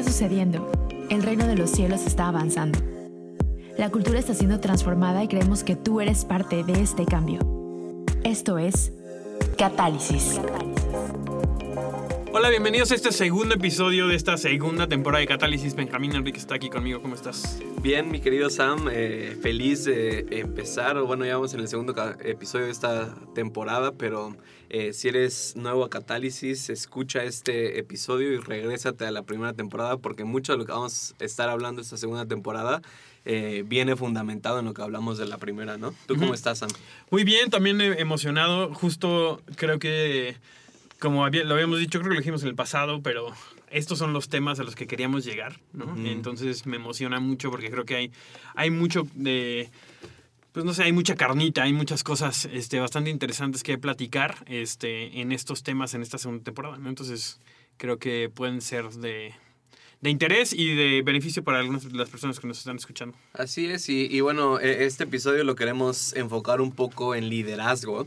está sucediendo. El reino de los cielos está avanzando. La cultura está siendo transformada y creemos que tú eres parte de este cambio. Esto es Catálisis. Hola, bienvenidos a este segundo episodio de esta segunda temporada de Catálisis. Benjamín Enrique está aquí conmigo. ¿Cómo estás? Bien, mi querido Sam, eh, feliz de empezar. Bueno, ya vamos en el segundo episodio de esta temporada, pero eh, si eres nuevo a Catálisis, escucha este episodio y regrésate a la primera temporada porque mucho de lo que vamos a estar hablando esta segunda temporada eh, viene fundamentado en lo que hablamos de la primera, ¿no? ¿Tú cómo estás, Sam? Muy bien, también emocionado. Justo creo que como lo habíamos dicho, creo que lo dijimos en el pasado, pero estos son los temas a los que queríamos llegar, ¿no? Entonces me emociona mucho porque creo que hay, hay mucho de pues no sé, hay mucha carnita, hay muchas cosas este, bastante interesantes que platicar este, en estos temas en esta segunda temporada. ¿no? Entonces, creo que pueden ser de, de, interés y de beneficio para algunas de las personas que nos están escuchando. Así es, y, y bueno, e, este episodio lo queremos enfocar un poco en liderazgo.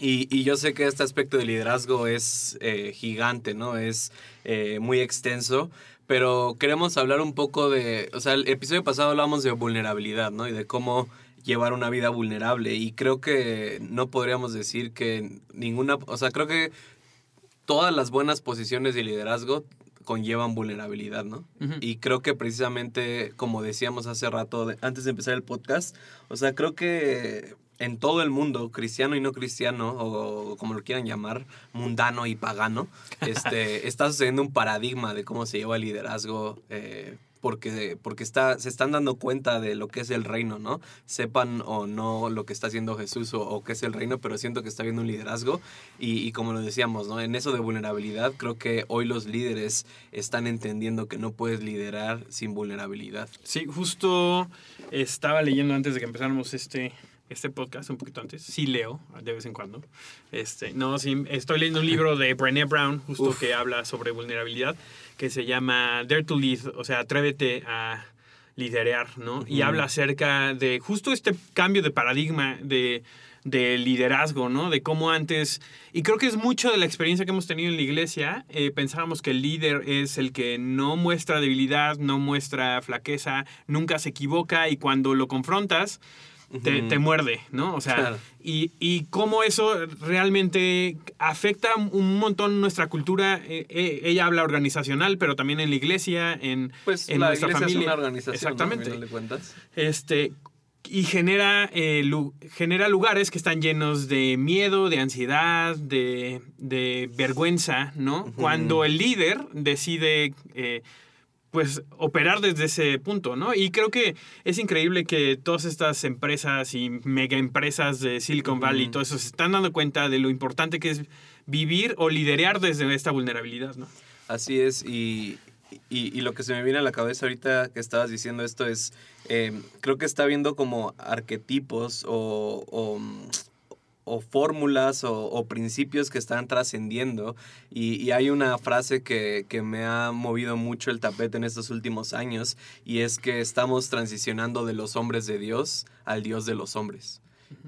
Y, y, yo sé que este aspecto de liderazgo es eh, gigante, ¿no? Es eh, muy extenso, pero queremos hablar un poco de, o sea, el episodio pasado hablamos de vulnerabilidad, ¿no? Y de cómo llevar una vida vulnerable. Y creo que no podríamos decir que ninguna, o sea, creo que todas las buenas posiciones de liderazgo conllevan vulnerabilidad, ¿no? Y creo que precisamente, como decíamos hace rato, antes de empezar el podcast, o sea, creo que en todo el mundo, cristiano y no cristiano, o como lo quieran llamar, mundano y pagano, este, está sucediendo un paradigma de cómo se lleva el liderazgo. Eh, porque, porque está, se están dando cuenta de lo que es el reino, ¿no? Sepan o no lo que está haciendo Jesús o, o qué es el reino, pero siento que está viendo un liderazgo y, y, como lo decíamos, ¿no? En eso de vulnerabilidad, creo que hoy los líderes están entendiendo que no puedes liderar sin vulnerabilidad. Sí, justo estaba leyendo antes de que empezáramos este, este podcast un poquito antes. Sí leo de vez en cuando. Este, no, sí, estoy leyendo un libro de Brené Brown, justo que habla sobre vulnerabilidad, que se llama Dare to Lead, o sea, atrévete a liderar, ¿no? Y habla acerca de justo este cambio de paradigma de, de, liderazgo, ¿no? De cómo antes, y creo que es mucho de la experiencia que hemos tenido en la iglesia, eh, pensábamos que el líder es el que no muestra debilidad, no muestra flaqueza, nunca se equivoca y cuando lo confrontas, te, muerde, ¿no? O sea, y, y, cómo eso realmente afecta un montón nuestra cultura. Eh, eh, ella habla organizacional, pero también en la iglesia, en, pues en la nuestra iglesia familia. Es una organización, Exactamente. ¿no? cuentas. Este, y genera, eh, genera lugares que están llenos de miedo, de ansiedad, de, de vergüenza, ¿no? Cuando el líder decide pues operar desde ese punto, ¿no? Y creo que es increíble que todas estas empresas y mega empresas de Silicon Valley y todo eso se están dando cuenta de lo importante que es vivir o liderar desde esta vulnerabilidad, ¿no? Así es, y, y, lo que se me viene a la cabeza ahorita que estabas diciendo esto es, eh, creo que está viendo como arquetipos o, o o fórmulas o, principios que están trascendiendo. Y, hay una frase que, me ha movido mucho el tapete en estos últimos años y es que estamos transicionando de los hombres de Dios al Dios de los hombres.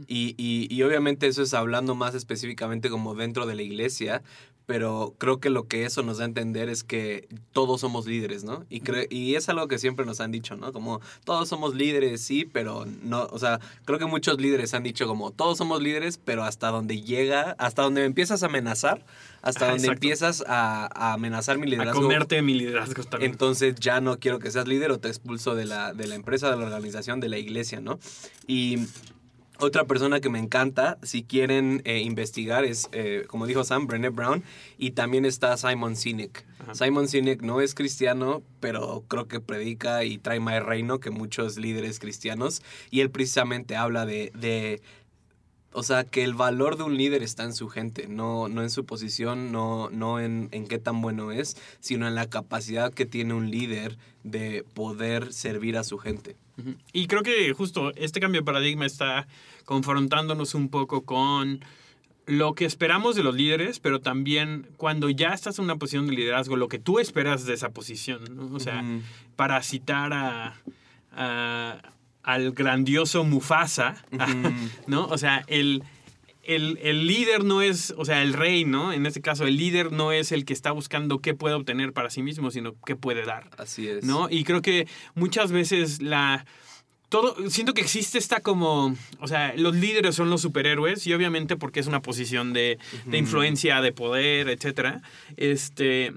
y, y, obviamente eso es hablando más específicamente como dentro de la iglesia, pero creo que lo que eso nos da a entender es que todos somos líderes, ¿no? Y, y es algo que siempre nos han dicho, ¿no? Como todos somos líderes, sí, pero no, o sea, creo que muchos líderes han dicho como todos somos líderes, pero hasta donde llega, hasta donde empiezas a amenazar, hasta donde empiezas a, a, amenazar mi liderazgo. A comerte mi liderazgo también. Entonces ya no quiero que seas líder o te expulso de la, de la empresa, de la organización, de la iglesia, ¿no? Y otra persona que me encanta, si quieren eh, investigar, es, eh, como dijo Sam, Brené Brown, y también está Simon Sinek. Simon Sinek no es cristiano, pero creo que predica y trae más reino que muchos líderes cristianos, y él precisamente habla de, de o sea, que el valor de un líder está en su gente, no, no en su posición, no, no en, en, qué tan bueno es, sino en la capacidad que tiene un líder de poder servir a su gente. Y creo que justo este cambio de paradigma está confrontándonos un poco con lo que esperamos de los líderes, pero también cuando ya estás en una posición de liderazgo, lo que tú esperas de esa posición. ¿no? O sea, para citar a, al grandioso Mufasa, ¿no? O sea, el, el, el, líder no es, o sea, el rey, ¿no? En este caso, el líder no es el que está buscando qué puede obtener para sí mismo, sino qué puede dar. Así es. ¿No? Y creo que muchas veces la... Todo, siento que existe esta como, o sea, los líderes son los superhéroes y obviamente porque es una posición de, de influencia, de poder, etcétera. Este,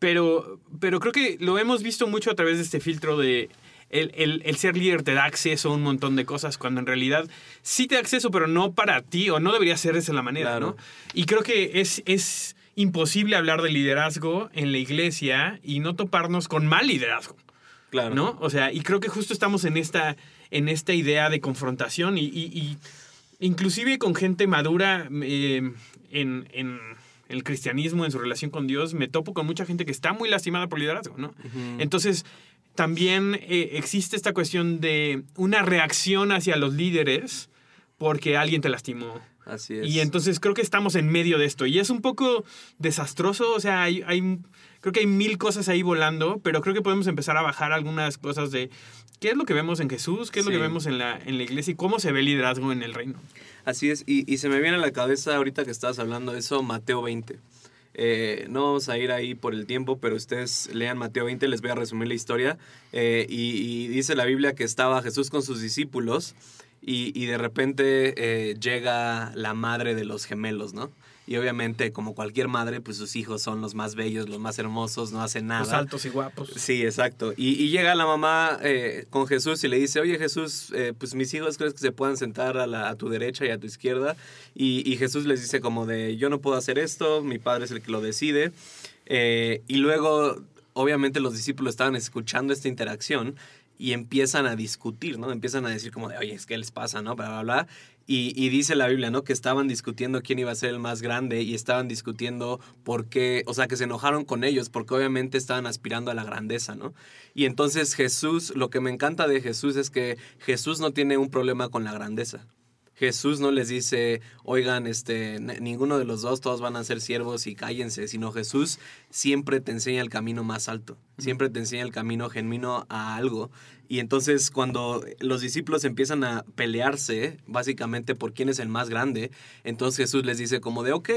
pero, pero creo que lo hemos visto mucho a través de este filtro de el, el, ser líder te da acceso a un montón de cosas cuando en realidad sí te da acceso, pero no para ti o no debería ser de esa la manera, ¿no? Y creo que es, es imposible hablar de liderazgo en la iglesia y no toparnos con mal liderazgo. Claro. ¿No? O sea, y creo que justo estamos en esta, en esta idea de confrontación y, y, inclusive con gente madura eh, en, en el cristianismo, en su relación con Dios, me topo con mucha gente que está muy lastimada por liderazgo, ¿no? Entonces, también eh, existe esta cuestión de una reacción hacia los líderes porque alguien te lastimó. Así es. Y entonces creo que estamos en medio de esto. Y es un poco desastroso, o sea, hay, hay, creo que hay mil cosas ahí volando, pero creo que podemos empezar a bajar algunas cosas de qué es lo que vemos en Jesús, qué es lo que vemos en la, en la iglesia y cómo se ve el liderazgo en el reino. Así es, y, y se me viene a la cabeza ahorita que estabas hablando de eso, Mateo 20. Eh, no vamos a ir ahí por el tiempo, pero ustedes lean Mateo 20, les voy a resumir la historia. Eh, y, dice la Biblia que estaba Jesús con sus discípulos y, de repente eh, llega la madre de los gemelos, ¿no? Y obviamente, como cualquier madre, pues sus hijos son los más bellos, los más hermosos, no hacen nada. Los altos y guapos. Sí, exacto. Y, llega la mamá eh, con Jesús y le dice, oye Jesús, eh, pues mis hijos crees que se puedan sentar a, la, a tu derecha y a tu izquierda. Y, Jesús les dice como de, yo no puedo hacer esto, mi padre es el que lo decide. Eh, y luego, obviamente los discípulos estaban escuchando esta interacción y empiezan a discutir, ¿no? Empiezan a decir como de, oye, ¿qué les pasa, no? Bla, bla, bla. Y, dice la Biblia, ¿no? Que estaban discutiendo quién iba a ser el más grande y estaban discutiendo por qué, o sea, que se enojaron con ellos porque obviamente estaban aspirando a la grandeza, ¿no? Y entonces Jesús, lo que me encanta de Jesús es que Jesús no tiene un problema con la grandeza. Jesús no les dice, oigan, este, ninguno de los dos, todos van a ser siervos y cállense, sino Jesús siempre te enseña el camino más alto, siempre te enseña el camino genuino a algo. Y entonces cuando los discípulos empiezan a pelearse, básicamente por quién es el más grande, entonces Jesús les dice como de, ok,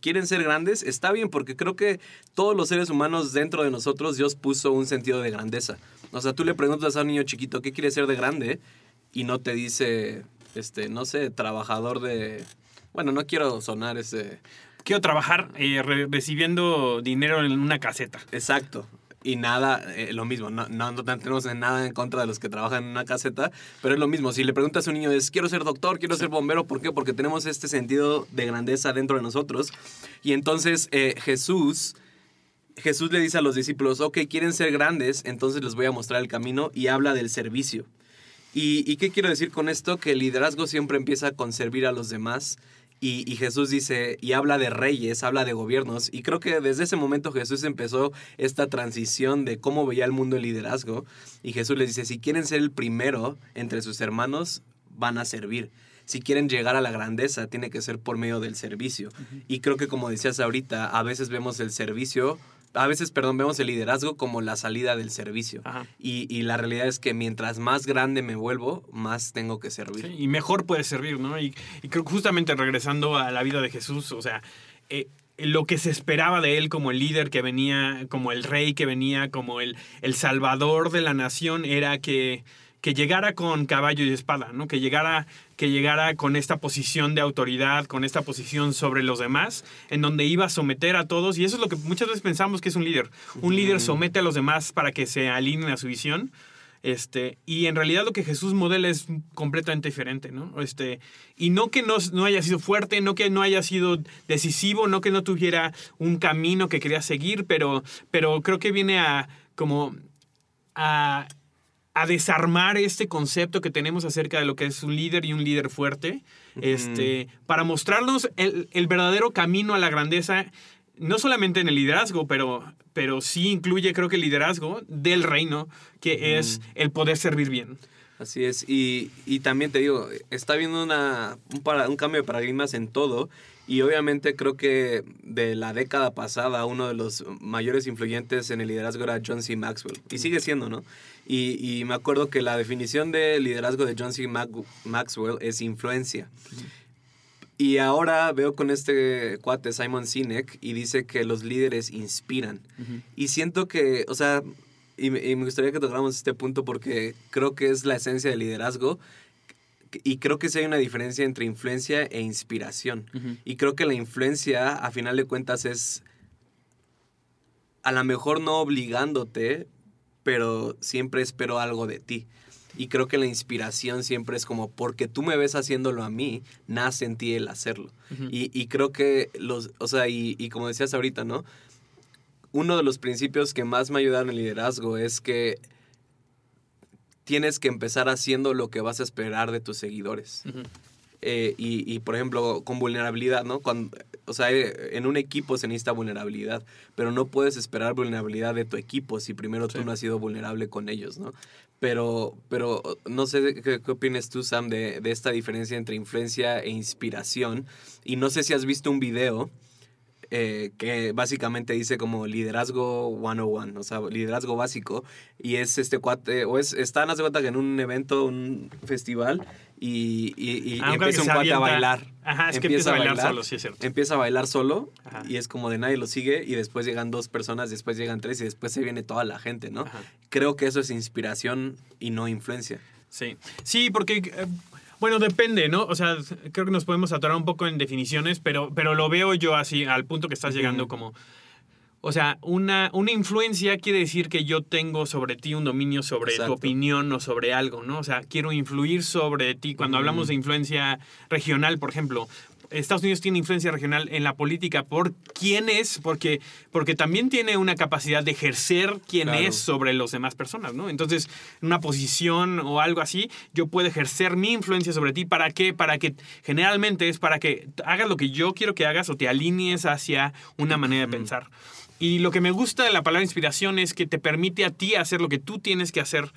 quieren ser grandes, está bien, porque creo que todos los seres humanos dentro de nosotros Dios puso un sentido de grandeza. O sea, tú le preguntas a un niño chiquito, ¿qué quiere ser de grande? Y no te dice, este, no sé, trabajador de... Bueno, no quiero sonar ese... Quiero trabajar eh, recibiendo dinero en una caseta. Exacto. Y nada, eh, lo mismo, no, no, no, tenemos nada en contra de los que trabajan en una caseta, pero es lo mismo. Si le preguntas a un niño, es, quiero ser doctor, quiero ser bombero, ¿por qué? Porque tenemos este sentido de grandeza dentro de nosotros. Y entonces eh, Jesús, Jesús le dice a los discípulos, ok, quieren ser grandes, entonces les voy a mostrar el camino y habla del servicio. ¿Y, qué quiero decir con esto? Que el liderazgo siempre empieza con servir a los demás. Y, Jesús dice, y habla de reyes, habla de gobiernos. Y creo que desde ese momento Jesús empezó esta transición de cómo veía el mundo el liderazgo. Y Jesús les dice, si quieren ser el primero entre sus hermanos, van a servir si quieren llegar a la grandeza, tiene que ser por medio del servicio. Y creo que como decías ahorita, a veces vemos el servicio a veces, perdón, vemos el liderazgo como la salida del servicio. Y, y, la realidad es que mientras más grande me vuelvo, más tengo que servir. y mejor puede servir, ¿no? Y, y, creo que justamente regresando a la vida de Jesús, o sea, eh, lo que se esperaba de él como el líder que venía, como el rey que venía, como el, el salvador de la nación, era que que llegara con caballo y espada, ¿no? Que llegara, que llegara con esta posición de autoridad, con esta posición sobre los demás, en donde iba a someter a todos. Y eso es lo que muchas veces pensamos que es un líder. Un líder somete a los demás para que se alineen a su visión. Este, y en realidad lo que Jesús modela es completamente diferente, ¿no? Este, y no que no, no haya sido fuerte, no que no haya sido decisivo, no que no tuviera un camino que quería seguir, pero, pero creo que viene a como a a desarmar este concepto que tenemos acerca de lo que es un líder y un líder fuerte, este, para mostrarnos el, verdadero camino a la grandeza, no solamente en el liderazgo, pero, pero sí incluye, creo que el liderazgo del reino, que es el poder servir bien. Así es, y, también te digo, está habiendo una, un, para, un cambio de paradigmas en todo, y obviamente creo que de la década pasada uno de los mayores influyentes en el liderazgo era John C. Maxwell. Y sigue siendo, ¿no? Y, me acuerdo que la definición de liderazgo de John C. Maxwell es influencia. Y ahora veo con este cuate Simon Sinek y dice que los líderes inspiran. Y siento que, o sea, y me, y me gustaría que tocáramos este punto porque creo que es la esencia del liderazgo. Y creo que sí hay una diferencia entre influencia e inspiración. Y creo que la influencia, a final de cuentas, es a lo mejor no obligándote, pero siempre espero algo de ti. Y creo que la inspiración siempre es como, porque tú me ves haciéndolo a mí, nace en ti el hacerlo. y, y creo que los, o sea, y, y como decías ahorita, ¿no? Uno de los principios que más me ayudaron en el liderazgo es que tienes que empezar haciendo lo que vas a esperar de tus seguidores. Eh, y, y, por ejemplo, con vulnerabilidad, ¿no? Cuando, o sea, eh, en un equipo se necesita vulnerabilidad, pero no puedes esperar vulnerabilidad de tu equipo si primero tú no has sido vulnerable con ellos, ¿no? Pero, pero no sé qué, qué opinas tú, Sam, de, de esta diferencia entre influencia e inspiración. Y no sé si has visto un video eh, que básicamente dice como liderazgo 101, o sea, liderazgo básico, y es este cuate, o es, están, hace cuenta que en un evento, un festival, y, y, y Ah, empieza un cuate a bailar. Ajá, es que empieza a bailar solo, sí es cierto. Empieza a bailar solo, Ajá. y es como de nadie lo sigue, y después llegan dos personas, después llegan tres, y después se viene toda la gente, ¿no? Ajá. Creo que eso es inspiración y no influencia. Sí, sí, porque, eh, bueno, depende, ¿no? O sea, creo que nos podemos atorar un poco en definiciones, pero, pero lo veo yo así, al punto que estás llegando como... O sea, una, una influencia quiere decir que yo tengo sobre ti un dominio sobre Exacto. tu opinión o sobre algo, ¿no? O sea, quiero influir sobre ti. Cuando hablamos de influencia regional, por ejemplo, Estados Unidos tiene influencia regional en la política por quién es, porque, porque también tiene una capacidad de ejercer quién Claro. es sobre las demás personas, ¿no? Entonces, en una posición o algo así, yo puedo ejercer mi influencia sobre ti. ¿Para qué? Para que, generalmente es para que hagas lo que yo quiero que hagas o te alinees hacia una manera de pensar. Y lo que me gusta de la palabra inspiración es que te permite a ti hacer lo que tú tienes que hacer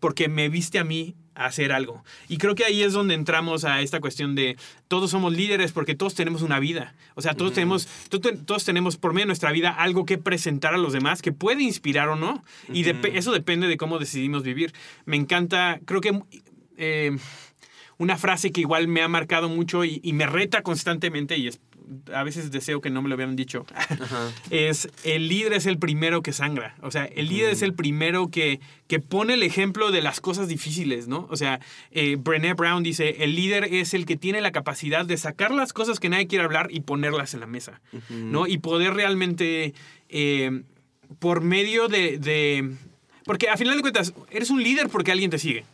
porque me viste a mí a hacer algo. Y creo que ahí es donde entramos a esta cuestión de todos somos líderes porque todos tenemos una vida. O sea, todos, tenemos, to- to- todos tenemos por medio de nuestra vida algo que presentar a los demás que puede inspirar o no. Y eso depende de cómo decidimos vivir. Me encanta, creo que... eh, una frase que igual me ha marcado mucho y, y me reta constantemente y es, a veces deseo que no me lo hubieran dicho, Ajá. es el líder es el primero que sangra. O sea, el líder es el primero que, que pone el ejemplo de las cosas difíciles, ¿no? O sea, eh, Brené Brown dice, el líder es el que tiene la capacidad de sacar las cosas que nadie quiere hablar y ponerlas en la mesa, ¿no? Y poder realmente, eh, por medio de, de... Porque a final de cuentas, eres un líder porque alguien te sigue.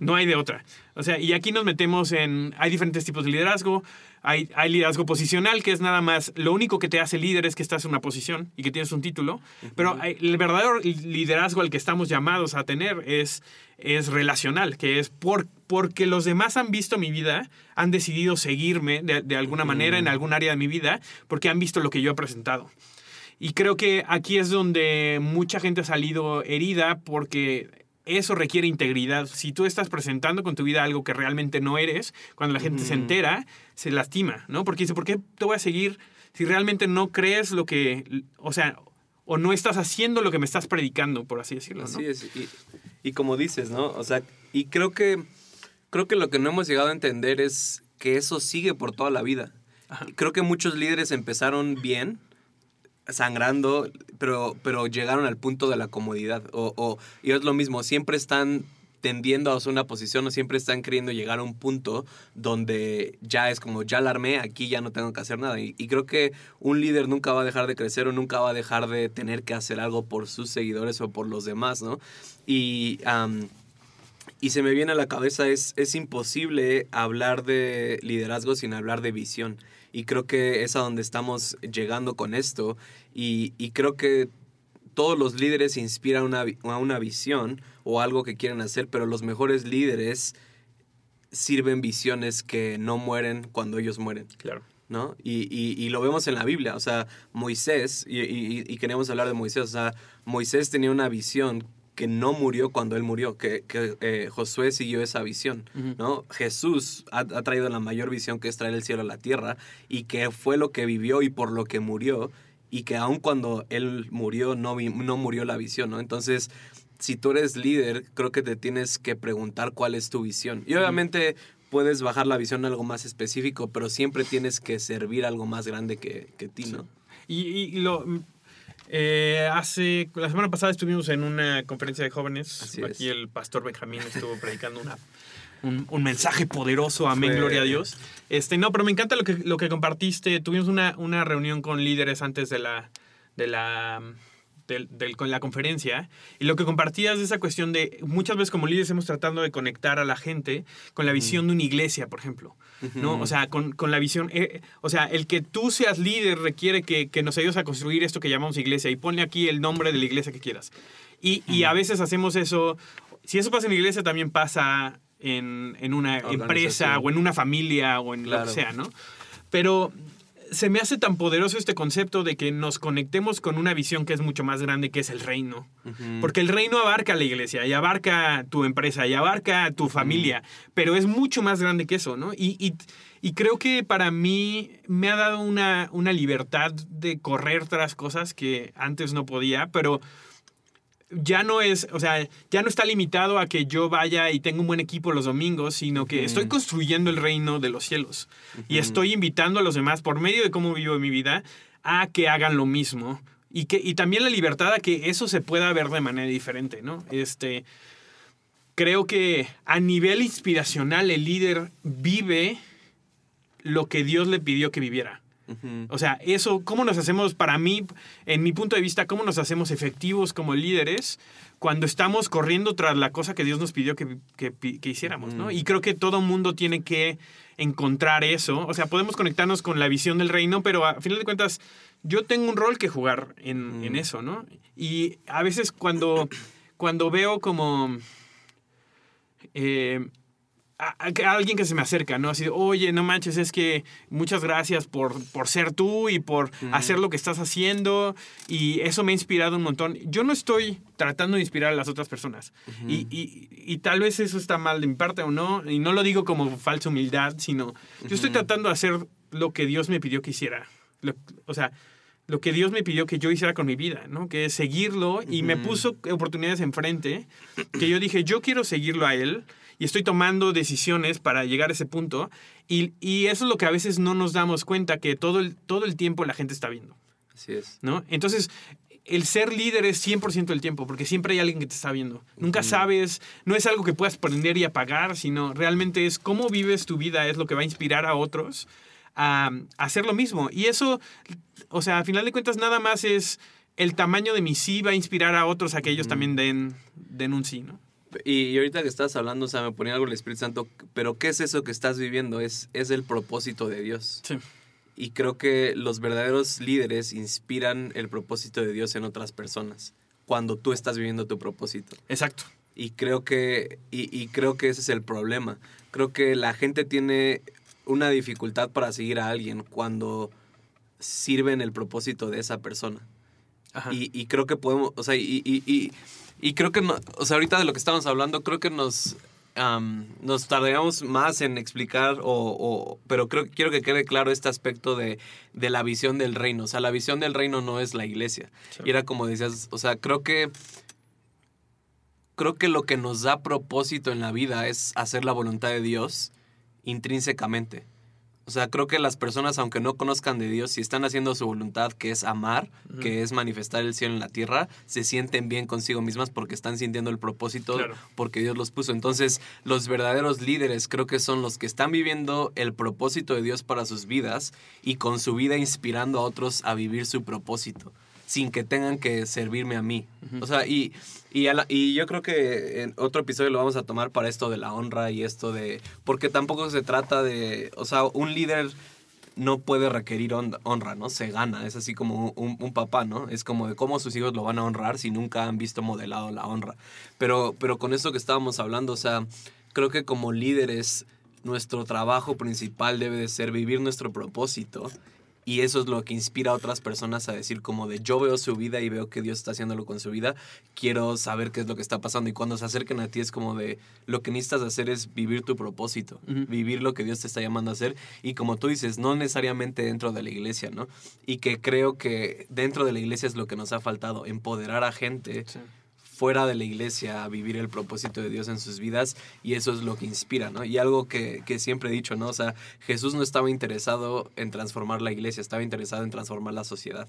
No hay de otra. O sea, y aquí nos metemos en. Hay diferentes tipos de liderazgo. Hay, hay liderazgo posicional, que es nada más. Lo único que te hace líder es que estás en una posición y que tienes un título. Pero hay- el verdadero liderazgo al que estamos llamados a tener es, es relacional, que es por, porque los demás han visto mi vida, han decidido seguirme de, de alguna manera en algún área de mi vida, porque han visto lo que yo he presentado. Y creo que aquí es donde mucha gente ha salido herida porque eso requiere integridad. Si tú estás presentando con tu vida algo que realmente no eres, cuando la gente se entera, se lastima, ¿no? Porque dice, ¿por qué te voy a seguir si realmente no crees lo que, o sea, o no estás haciendo lo que me estás predicando, por así decirlo, ¿no? Así es. Y, y como dices, ¿no? O sea, y creo que, creo que lo que no hemos llegado a entender es que eso sigue por toda la vida. Ajá. Creo que muchos líderes empezaron bien, sangrando, pero, pero llegaron al punto de la comodidad. O, o- y es lo mismo, siempre están tendiendo a una posición o siempre están queriendo llegar a un punto donde ya es como, ya la armé, aquí ya no tengo que hacer nada. Y, creo que un líder nunca va a dejar de crecer o nunca va a dejar de tener que hacer algo por sus seguidores o por los demás, ¿no? Y, y se me viene a la cabeza, es, es imposible hablar de liderazgo sin hablar de visión. Y creo que es a donde estamos llegando con esto. Y, y creo que todos los líderes inspiran una, a una visión o algo que quieren hacer, pero los mejores líderes sirven visiones que no mueren cuando ellos mueren. Claro. ¿no? Y, y- y lo vemos en la Biblia, o sea, Moisés, y, y- y queremos hablar de Moisés, o sea, Moisés tenía una visión que no murió cuando él murió, que, que, eh, Josué siguió esa visión. ¿no? Jesús ha, ha traído la mayor visión que es traer el cielo a la tierra y que fue lo que vivió y por lo que murió y que aun cuando él murió no, vi- no murió la visión, ¿no? Entonces, si tú eres líder, creo que te tienes que preguntar cuál es tu visión. Y obviamente puedes bajar la visión a algo más específico, pero siempre tienes que servir algo más grande que, que ti, ¿no? Y, y lo. Eh, hace. La semana pasada estuvimos en una conferencia de jóvenes. Así Aquí es. el pastor Benjamín estuvo predicando una, un, un mensaje poderoso. Amén, Fue- gloria a Dios. Este, no, pero me encanta lo que, lo que compartiste. Tuvimos una, una reunión con líderes antes de la. De la del- con la conferencia y lo que compartías de esa cuestión de muchas veces como líderes hemos tratado de conectar a la gente con la visión de una iglesia, por ejemplo. ¿no? O sea, con, con la visión, eh, o sea, el que tú seas líder requiere que, que nos ayudes a construir esto que llamamos iglesia y ponle aquí el nombre de la iglesia que quieras. Y, y a veces hacemos eso, si eso pasa en la iglesia también pasa en, en una empresa o en una familia o en lo Claro. que sea, ¿no? Pero se me hace tan poderoso este concepto de que nos conectemos con una visión que es mucho más grande, que es el reino. Porque el reino abarca la iglesia y abarca tu empresa y abarca tu familia, pero es mucho más grande que eso, ¿no? Y, y- y creo que para mí me ha dado una, una libertad de correr tras cosas que antes no podía, pero ya no es, o sea, ya no está limitado a que yo vaya y tenga un buen equipo los domingos, sino que estoy construyendo el reino de los cielos y estoy invitando a los demás por medio de cómo vivo mi vida a que hagan lo mismo y que y también la libertad a que eso se pueda ver de manera diferente, ¿no? Este creo que a nivel inspiracional el líder vive lo que Dios le pidió que viviera. O sea, eso, ¿cómo nos hacemos, para mí, en mi punto de vista, cómo nos hacemos efectivos como líderes cuando estamos corriendo tras la cosa que Dios nos pidió que, que hiciéramos, ¿no? Y creo que todo mundo tiene que encontrar eso. O sea, podemos conectarnos con la visión del reino, pero a final de cuentas, yo tengo un rol que jugar en, en eso, ¿no? Y a veces cuando, cuando veo como... eh, a, a- a alguien que se me acerca, ¿no? Así, de, oye, no manches, es que muchas gracias por, por ser tú y por hacer lo que estás haciendo y eso me ha inspirado un montón. Yo no estoy tratando de inspirar a las otras personas y, y- y tal vez eso está mal de mi parte o no, y no lo digo como falsa humildad, sino yo estoy tratando de hacer lo que Dios me pidió que hiciera. Lo- o sea, lo que Dios me pidió que yo hiciera con mi vida, ¿no? Que es seguirlo y me puso oportunidades enfrente que yo dije, yo quiero seguirlo a él y estoy tomando decisiones para llegar a ese punto y, y eso es lo que a veces no nos damos cuenta que todo el, todo el tiempo la gente está viendo, Así es. ¿no? Entonces, el ser líder es 100% del tiempo porque siempre hay alguien que te está viendo. Nunca sabes, no es algo que puedas prender y apagar, sino realmente es cómo vives tu vida, es lo que va a inspirar a otros a, a hacer lo mismo. Y eso, o sea, a final de cuentas, nada más es el tamaño de mi sí va a inspirar a otros a que ellos también den, den un sí, ¿no? Y, y ahorita que estás hablando, o sea, me ponía algo el Espíritu Santo, pero ¿qué es eso que estás viviendo? Es, es el propósito de Dios. Sí. Y creo que los verdaderos líderes inspiran el propósito de Dios en otras personas, cuando tú estás viviendo tu propósito. Exacto. Y creo que, y, y creo que ese es el problema. Creo que la gente tiene una dificultad para seguir a alguien cuando sirven el propósito de esa persona. Ajá. Y, y creo que podemos, o sea, y, y, y, y creo que, no, o sea, ahorita de lo que estamos hablando, creo que nos, am, nos tardaríamos más en explicar, o, o- pero creo, quiero que quede claro este aspecto de, de la visión del reino. O sea, la visión del reino no es la iglesia. Sí. Y era como decías, o sea, creo que, creo que lo que nos da propósito en la vida es hacer la voluntad de Dios intrínsecamente. O sea, creo que las personas, aunque no conozcan de Dios, si están haciendo su voluntad, que es amar, que es manifestar el cielo en la tierra, se sienten bien consigo mismas porque están sintiendo el propósito Claro. porque Dios los puso. Entonces, los verdaderos líderes creo que son los que están viviendo el propósito de Dios para sus vidas y con su vida inspirando a otros a vivir su propósito, sin que tengan que servirme a mí. O sea, y, y, la- y yo creo que en otro episodio lo vamos a tomar para esto de la honra y esto de... Porque tampoco se trata de... O sea, un líder no puede requerir hon- honra, ¿no? Se gana, es así como un, un papá, ¿no? Es como de cómo sus hijos lo van a honrar si nunca han visto modelado la honra. Pero, pero con esto que estábamos hablando, o sea, creo que como líderes nuestro trabajo principal debe de ser vivir nuestro propósito y eso es lo que inspira a otras personas a decir como de yo veo su vida y veo que Dios está haciéndolo con su vida, quiero saber qué es lo que está pasando y cuando se acerquen a ti es como de lo que necesitas hacer es vivir tu propósito, vivir lo que Dios te está llamando a hacer y como tú dices, no necesariamente dentro de la iglesia, ¿no? Y que creo que dentro de la iglesia es lo que nos ha faltado, empoderar a gente Sí. Fuera de la iglesia a vivir el propósito de Dios en sus vidas y eso es lo que inspira, ¿no? Y algo que, que siempre he dicho, ¿no? O sea, Jesús no estaba interesado en transformar la iglesia, estaba interesado en transformar la sociedad.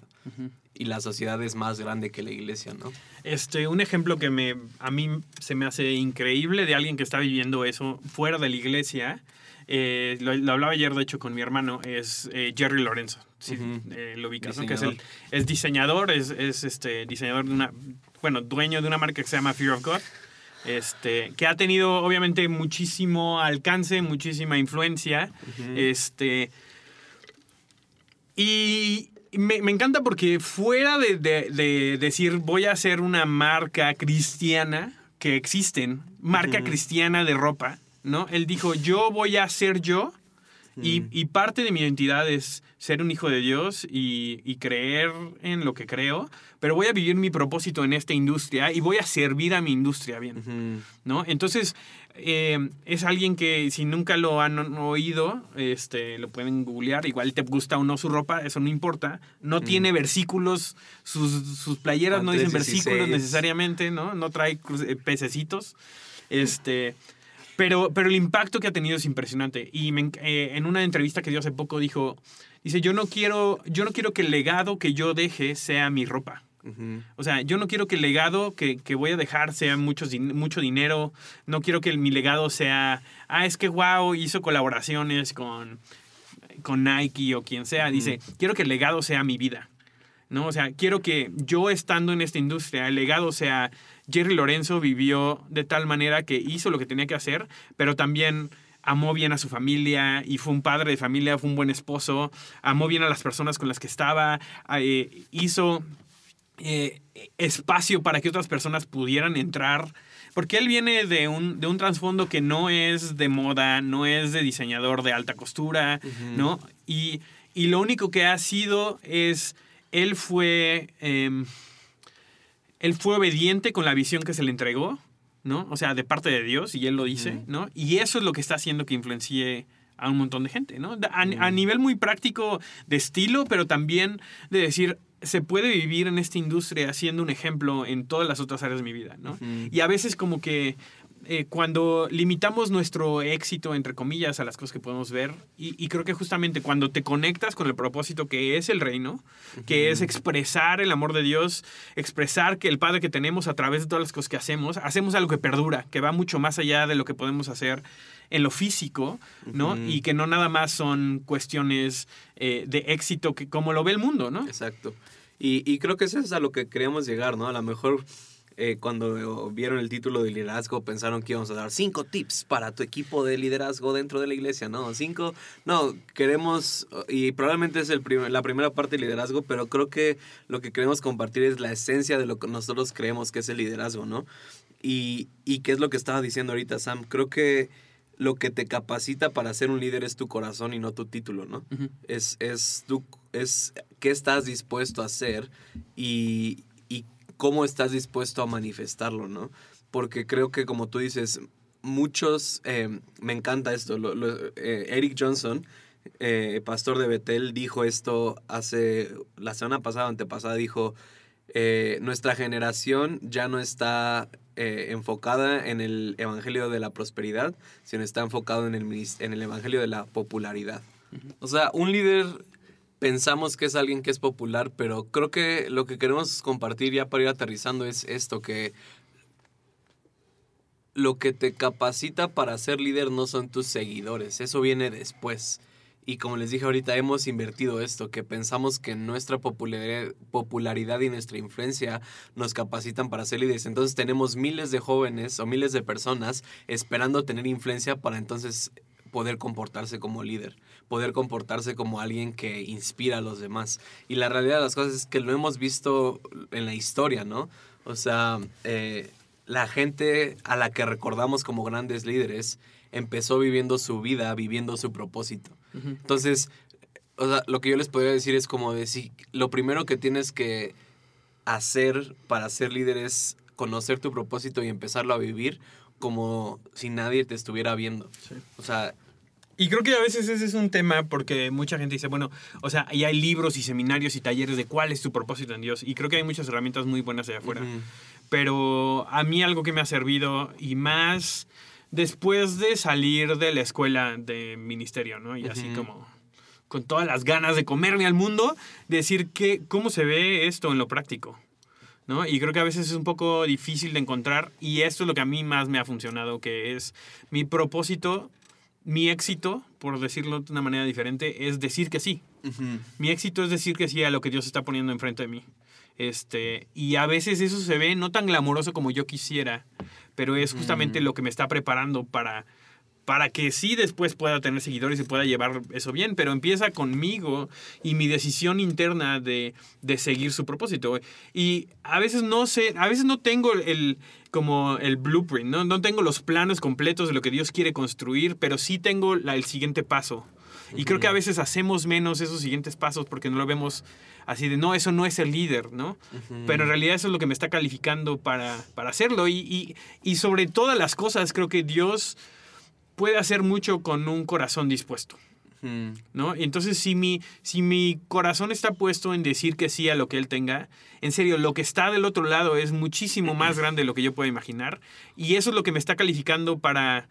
Y la sociedad es más grande que la iglesia, ¿no? Este, un ejemplo que me, a mí se me hace increíble de alguien que está viviendo eso fuera de la iglesia, eh, lo, lo hablaba ayer de hecho con mi hermano, es eh, Jerry Lorenzo. Sí, eh, lo ubicas, ¿no? Que es, Diseñador. el, es diseñador, es, es, este, diseñador de una, bueno, dueño de una marca que se llama Fear of God. Este, que ha tenido obviamente muchísimo alcance, muchísima influencia. Este. Y me, me encanta porque fuera de, de- de decir voy a hacer una marca cristiana, que existen, marca cristiana de ropa, ¿no? Él dijo, yo voy a ser yo. Y, y parte de mi identidad es ser un hijo de Dios y, y creer en lo que creo, pero voy a vivir mi propósito en esta industria y voy a servir a mi industria bien. Ujú. ¿no? Entonces, eh, es alguien que si nunca lo han oído, este, lo pueden googlear, igual te gusta o no su ropa, eso no importa. No tiene versículos, sus, sus playeras no dicen 3:16. versículos necesariamente, ¿no? No trae eh, pececitos. Este, pero, pero el impacto que ha tenido es impresionante. Y me eh, en una entrevista que dio hace poco dijo, dice, yo no quiero, yo no quiero que el legado que yo deje sea mi ropa. O sea, yo no quiero que el legado que, que voy a dejar sea muchos din- mucho dinero. No quiero que el- mi legado sea, ah, es que wow, hizo colaboraciones con, con Nike o quien sea. Dice, quiero que el legado sea mi vida. ¿No? O sea, quiero que yo estando en esta industria, el legado sea, Jerry Lorenzo vivió de tal manera que hizo lo que tenía que hacer, pero también amó bien a su familia y fue un padre de familia, fue un buen esposo, amó bien a las personas con las que estaba, eh, hizo eh, espacio para que otras personas pudieran entrar. Porque él viene de un, de un trasfondo que no es de moda, no es de diseñador de alta costura, ¿no? Y, y lo único que ha sido es, él fue, em, él fue obediente con la visión que se le entregó, ¿no? O sea, de parte de Dios, y él lo dice, ¿no? Y eso es lo que está haciendo que influencie a un montón de gente, ¿no? A, a nivel muy práctico de estilo, pero también de decir, se puede vivir en esta industria siendo un ejemplo en todas las otras áreas de mi vida, ¿no? Y a veces como que eh, cuando limitamos nuestro éxito, entre comillas, a las cosas que podemos ver, y, y creo que justamente cuando te conectas con el propósito que es el reino, que es expresar el amor de Dios, expresar que el Padre que tenemos a través de todas las cosas que hacemos, hacemos algo que perdura, que va mucho más allá de lo que podemos hacer en lo físico, ¿no? Y que no nada más son cuestiones eh, de éxito que como lo ve el mundo, ¿no? Exacto. Y, y creo que eso es a lo que queríamos llegar, ¿no? A lo mejor eh, cuando vieron el título de liderazgo pensaron que íbamos a dar cinco tips para tu equipo de liderazgo dentro de la iglesia, ¿no? Cinco, no, queremos, y probablemente es el prim- la primera parte del liderazgo, pero creo que lo que queremos compartir es la esencia de lo que nosotros creemos que es el liderazgo, ¿no? Y, y qué es lo que estaba diciendo ahorita, Sam. Creo que lo que te capacita para ser un líder es tu corazón y no tu título, ¿no? Ujú. es, es, tu, es qué estás dispuesto a hacer y cómo estás dispuesto a manifestarlo, ¿no? Porque creo que como tú dices, muchos, eh, me encanta esto, lo- lo- eh, Eric Johnson, eh, pastor de Betel, dijo esto hace, la semana pasada, antepasada, dijo, eh, nuestra generación ya no está enfocada en el evangelio de la prosperidad, sino está enfocado en el, en el evangelio de la popularidad. O sea, un líder pensamos que es alguien que es popular, pero creo que lo que queremos compartir ya para ir aterrizando es esto, que lo que te capacita para ser líder no son tus seguidores, eso viene después. Y como les dije ahorita, hemos invertido esto, que pensamos que nuestra popularidad, y nuestra influencia nos capacitan para ser líderes. Entonces tenemos miles de jóvenes o miles de personas esperando tener influencia para entonces poder comportarse como líder, poder comportarse como alguien que inspira a los demás. Y la realidad de las cosas es que lo hemos visto en la historia, ¿no? O sea, eh, la gente a la que recordamos como grandes líderes empezó viviendo su vida, viviendo su propósito. Entonces, o sea, lo que yo les podría decir es como decir, lo primero que tienes que hacer para ser líder es conocer tu propósito y empezarlo a vivir como si nadie te estuviera viendo. Sí. O sea, Y creo que a veces ese es un tema porque mucha gente dice, bueno, o sea, y hay libros y seminarios y talleres de cuál es tu propósito en Dios. Y creo que hay muchas herramientas muy buenas allá afuera. ujú, pero a mí algo que me ha servido y más después de salir de la escuela de ministerio, ¿no? Y así como con todas las ganas de comerme al mundo, decir que, cómo se ve esto en lo práctico. ¿no? Y creo que a veces es un poco difícil de encontrar y esto es lo que a mí más me ha funcionado, que es mi propósito, mi éxito, por decirlo de una manera diferente, es decir que sí. Mi éxito es decir que sí a lo que Dios está poniendo enfrente de mí. Este, y a veces eso se ve no tan glamoroso como yo quisiera, pero es justamente lo que me está preparando para para que sí después pueda tener seguidores y pueda llevar eso bien, pero empieza conmigo y mi decisión interna de, seguir su propósito. Y a veces no sé, a veces no tengo el, como el blueprint, ¿no? no tengo los planos completos de lo que Dios quiere construir, pero sí tengo el siguiente paso. Y creo que a veces hacemos menos esos siguientes pasos porque no lo vemos así de, no, eso no es el líder, ¿no? Pero en realidad eso es lo que me está calificando para, para hacerlo. Y, y, y sobre todas las cosas, creo que Dios puede hacer mucho con un corazón dispuesto. Hmm. ¿No? Entonces, si mi, si mi corazón está puesto en decir que sí a lo que él tenga, en serio, lo que está del otro lado es muchísimo más grande de lo que yo puedo imaginar. Y eso es lo que me está calificando para,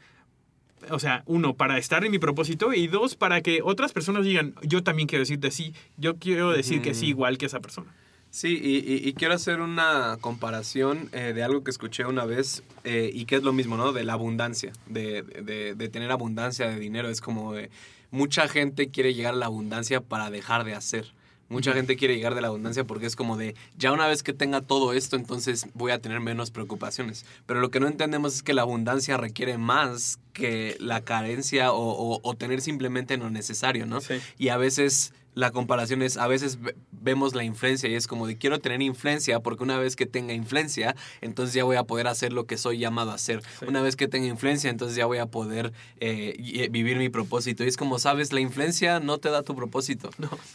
o sea, uno, para estar en mi propósito y dos, para que otras personas digan, yo también quiero decirte sí, yo quiero decir que sí igual que esa persona. Sí, y, quiero hacer una comparación eh, de algo que escuché una vez eh, y que es lo mismo, ¿no? De la abundancia, de, de, tener abundancia de dinero. Es como de, mucha gente quiere llegar a la abundancia para dejar de hacer. Mucha gente quiere llegar de la abundancia porque es como de, ya una vez que tenga todo esto, entonces voy a tener menos preocupaciones. Pero lo que no entendemos es que la abundancia requiere más que la carencia o, o, tener simplemente lo necesario, ¿no? Y a veces la comparación es, a veces vemos la influencia y es como de quiero tener influencia porque una vez que tenga influencia, entonces ya voy a poder hacer lo que soy llamado a hacer. Una vez que tenga influencia, entonces ya voy a poder eh, eh, vivir mi propósito. Y es como, sabes, la influencia no te da tu propósito.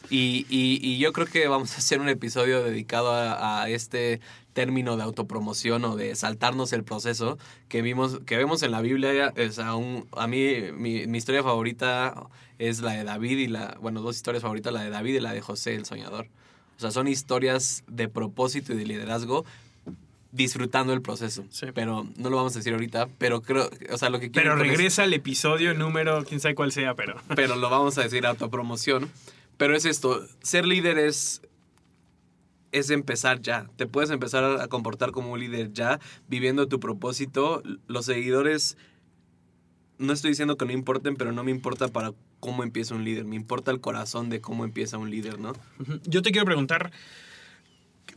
Y, y, yo creo que vamos a hacer un episodio dedicado a, este término de autopromoción o de saltarnos el proceso que vimos que vemos en la Biblia es a, a mí mi, mi historia favorita es la de David y la, bueno, dos historias favoritas, la de David y la de José el Soñador. O sea, son historias de propósito y de liderazgo disfrutando el proceso. Pero no lo vamos a decir ahorita, pero creo, o sea, lo que. Pero regresa al episodio número, quién sabe cuál sea, pero... Pero lo vamos a decir autopromoción. Pero es esto, ser líder es, es empezar ya. Te puedes empezar a comportar como un líder ya, viviendo tu propósito. Los seguidores, no estoy diciendo que no importen, pero no me importa para cómo empieza un líder, me importa el corazón de cómo empieza un líder, ¿no? Yo te quiero preguntar,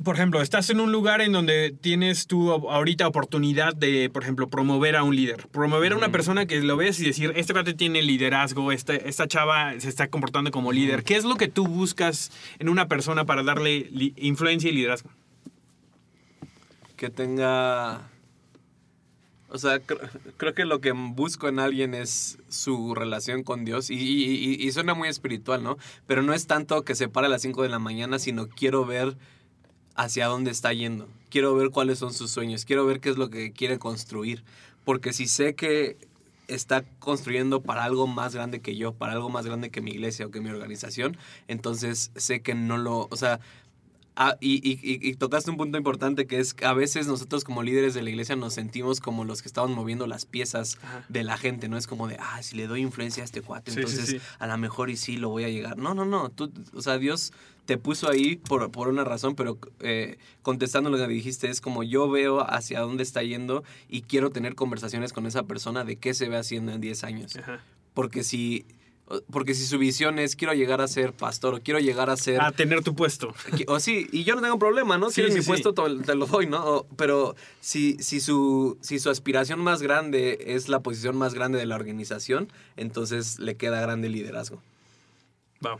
por ejemplo, estás en un lugar en donde tienes tú ahorita oportunidad de, por ejemplo, promover a un líder, promover a una persona que lo ves y decir, este cuate tiene liderazgo, este, esta chava se está comportando como líder. ¿Qué es lo que tú buscas en una persona para darle influencia y liderazgo? Que tenga o sea, creo que lo que busco en alguien es su relación con Dios y, y, suena muy espiritual, ¿no? Pero no es tanto que se para a las 5 de la mañana, sino quiero ver hacia dónde está yendo. Quiero ver cuáles son sus sueños. Quiero ver qué es lo que quiere construir. Porque si sé que está construyendo para algo más grande que yo, para algo más grande que mi iglesia o que mi organización, entonces sé que no lo, o sea, Ah, y, y, y, tocaste un punto importante que es que a veces nosotros como líderes de la iglesia nos sentimos como los que estamos moviendo las piezas de la gente, ¿no? Es como de, ah, si le doy influencia a este cuate, entonces a lo mejor y sí lo voy a llegar. No, no, no, tú, o sea, Dios te puso ahí por, por una razón, pero eh, contestando lo que dijiste, es como yo veo hacia dónde está yendo y quiero tener conversaciones con esa persona de qué se ve haciendo en 10 años. Porque si porque si su visión es quiero llegar a ser pastor o quiero llegar a ser... A tener tu puesto. O sí, y yo no tengo problema, ¿no? Si mi puesto, te lo doy, ¿no? pero si, si, su, si su aspiración más grande es la posición más grande de la organización, entonces le queda grande el liderazgo. Wow.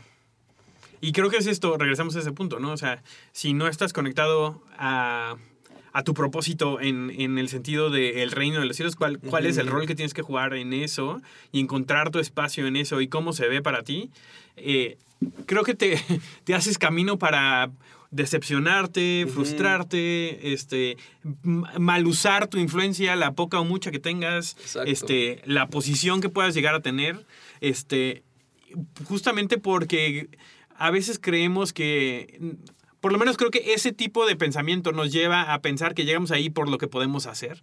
Y creo que es esto, regresamos a ese punto, ¿no? O sea, si no estás conectado a a tu propósito en, en el sentido del reino de los cielos, cuál, cuál es el rol que tienes que jugar en eso y encontrar tu espacio en eso y cómo se ve para ti, eh, creo que te, te haces camino para decepcionarte, frustrarte, este, mal usar tu influencia, la poca o mucha que tengas, este, la posición que puedas llegar a tener, este, justamente porque a veces creemos que por lo menos creo que ese tipo de pensamiento nos lleva a pensar que llegamos ahí por lo que podemos hacer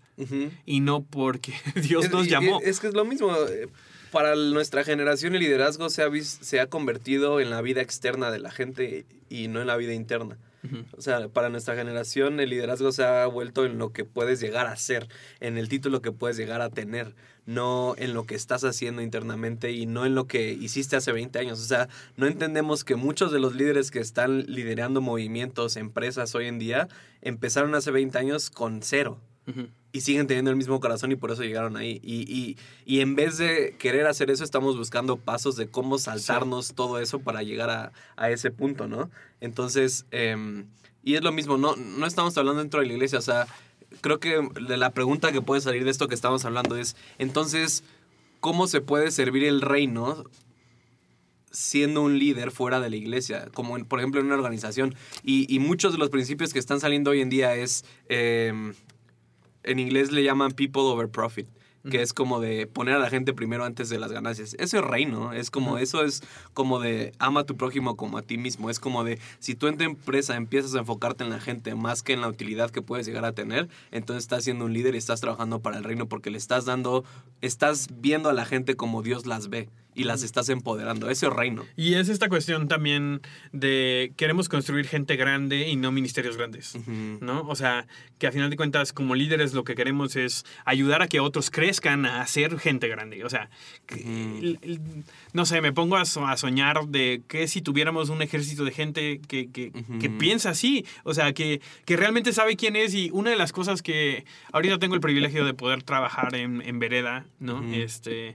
y no porque Dios Es- nos llamó. Es que es lo mismo. eh, Para nuestra generación el liderazgo se ha, se ha convertido en la vida externa de la gente y no en la vida interna. O sea, para nuestra generación el liderazgo se ha vuelto en lo que puedes llegar a ser, en el título que puedes llegar a tener, no en lo que estás haciendo internamente y no en lo que hiciste hace 20 años. O sea, no entendemos que muchos de los líderes que están liderando movimientos, empresas hoy en día, empezaron hace 20 años con cero Y siguen teniendo el mismo corazón y por eso llegaron ahí. Y, y, y en vez de querer hacer eso, estamos buscando pasos de cómo saltarnos todo eso para llegar a, a ese punto, ¿no? Entonces, em, y es lo mismo, no, no estamos hablando dentro de la iglesia, o sea, creo que la pregunta que puede salir de esto que estamos hablando es, entonces, ¿cómo se puede servir el reino? siendo un líder fuera de la iglesia, como en- por ejemplo en una organización. Y, y muchos de los principios que están saliendo hoy en día es, em, en inglés le llaman people over profit, que es como de poner a la gente primero antes de las ganancias. Eso es reino, es como, eso es como de ama a tu prójimo como a ti mismo. Es como de, si tú en tu empresa empiezas a enfocarte en la gente más que en la utilidad que puedes llegar a tener, entonces estás siendo un líder y estás trabajando para el reino porque le estás dando, estás viendo a la gente como Dios las ve y las estás empoderando. Eso es reino. Y es esta cuestión también de queremos construir gente grande y no ministerios grandes. ¿No? O sea, que a final de cuentas, como líderes, lo que queremos es ayudar a que otros crezcan a ser gente grande. O sea, no sé, me pongo a, so- a soñar de que si tuviéramos un ejército de gente que, que- piensa así, o sea, que, que realmente sabe quién es. Y una de las cosas que ahorita tengo el privilegio de poder trabajar en, en Vereda, ¿no? Este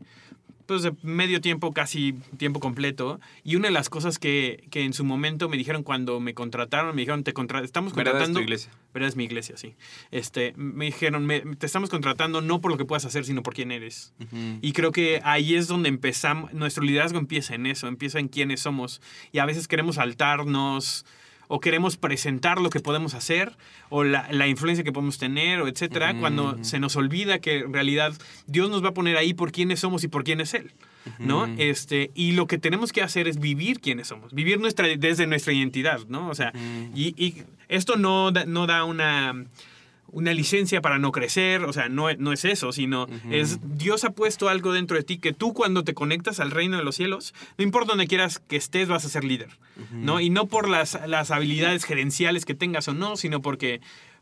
pues de medio tiempo, casi tiempo completo. Y una de las cosas que, que en su momento me dijeron cuando me contrataron, me dijeron, te contra estamos Vereda es tu contratando... iglesia. Vereda es mi iglesia, sí. Este, me dijeron, me- te estamos contratando no por lo que puedas hacer, sino por quién eres. Y creo que ahí es donde empezamos, nuestro liderazgo empieza en eso, empieza en quiénes somos. Y a veces queremos saltarnos o queremos presentar lo que podemos hacer o la, la influencia que podemos tener o etcétera, cuando se nos olvida que en realidad Dios nos va a poner ahí por quiénes somos y por quién es Él. ¿no? Este, y lo que tenemos que hacer es vivir quiénes somos, vivir nuestra, desde nuestra identidad, ¿no? O sea, y, y esto no da, no da una, una licencia para no crecer, o sea, no, no es eso, sino es Dios ha puesto algo dentro de ti que tú cuando te conectas al reino de los cielos, no importa donde quieras que estés, vas a ser líder, ¿no? Y no por las, las habilidades gerenciales que tengas o no, sino porque,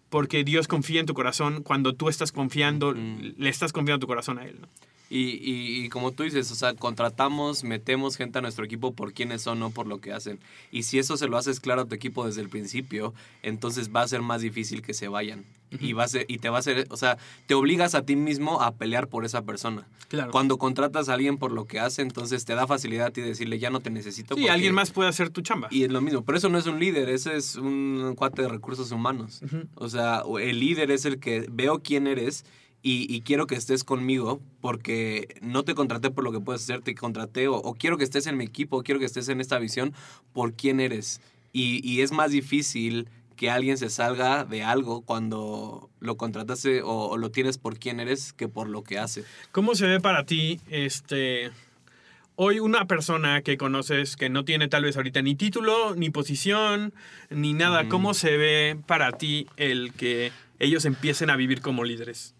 porque Dios confía en tu corazón cuando tú estás confiando, le estás confiando tu corazón a Él, ¿no? Y, y- y como tú dices, o sea, contratamos, metemos gente a nuestro equipo por quiénes son, no por lo que hacen. Y si eso se lo haces claro a tu equipo desde el principio, entonces va a ser más difícil que se vayan. Y, va a ser, y te va a hacer, o sea, te obligas a ti mismo a pelear por esa persona. Claro. Cuando contratas a alguien por lo que hace, entonces te da facilidad a ti decirle, ya no te necesito. Sí, porque-". alguien más puede hacer tu chamba. Y es lo mismo, pero eso no es un líder, ese es un cuate de recursos humanos. O sea, el líder es el que veo quién eres y, y quiero que estés conmigo porque no te contraté por lo que puedes hacer, te contraté o, o quiero que estés en mi equipo, o quiero que estés en esta visión por quién eres. Y, y es más difícil que alguien se salga de algo cuando lo contrataste o, o lo tienes por quién eres que por lo que hace. ¿Cómo se ve para ti este hoy una persona que conoces que no tiene tal vez ahorita ni título, ni posición, ni nada? ¿Cómo se ve para ti el que ellos empiecen a vivir como líderes?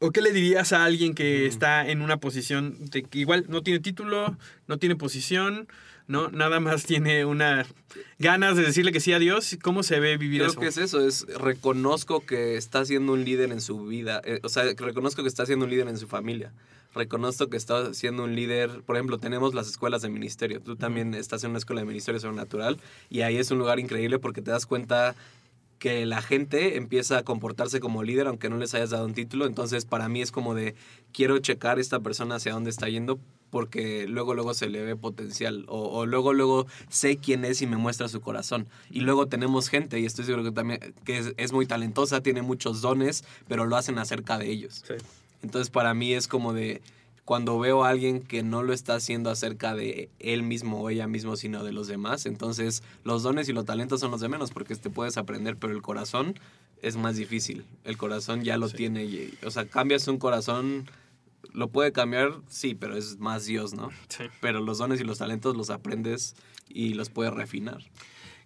¿O qué le dirías a alguien que está en una posición de que igual no tiene título, no tiene posición, no nada más tiene una ganas de decirle que sí a Dios? ¿Cómo se ve vivir Creo eso? que es eso, es reconozco que está siendo un líder en su vida, eh, o sea, reconozco que está siendo un líder en su familia, reconozco que está siendo un líder, por ejemplo, tenemos las escuelas de ministerio, tú también estás en una escuela de ministerio sobrenatural y ahí es un lugar increíble porque te das cuenta que la gente empieza a comportarse como líder aunque no les hayas dado un título, entonces para mí es como de quiero checar esta persona hacia dónde está yendo porque luego luego se le ve potencial o, o luego luego sé quién es y me muestra su corazón y luego tenemos gente y estoy seguro que también que es, es muy talentosa tiene muchos dones pero lo hacen acerca de ellos Sí. entonces para mí es como de cuando veo a alguien que no lo está haciendo acerca de él mismo o ella mismo, sino de los demás, entonces los dones y los talentos son los de menos porque te puedes aprender, pero el corazón es más difícil. El corazón ya lo Sí. tiene. o sea, cambias un corazón lo puede cambiar, sí, pero es más Dios, ¿no? Sí. Pero los dones y los talentos los aprendes y los puedes refinar.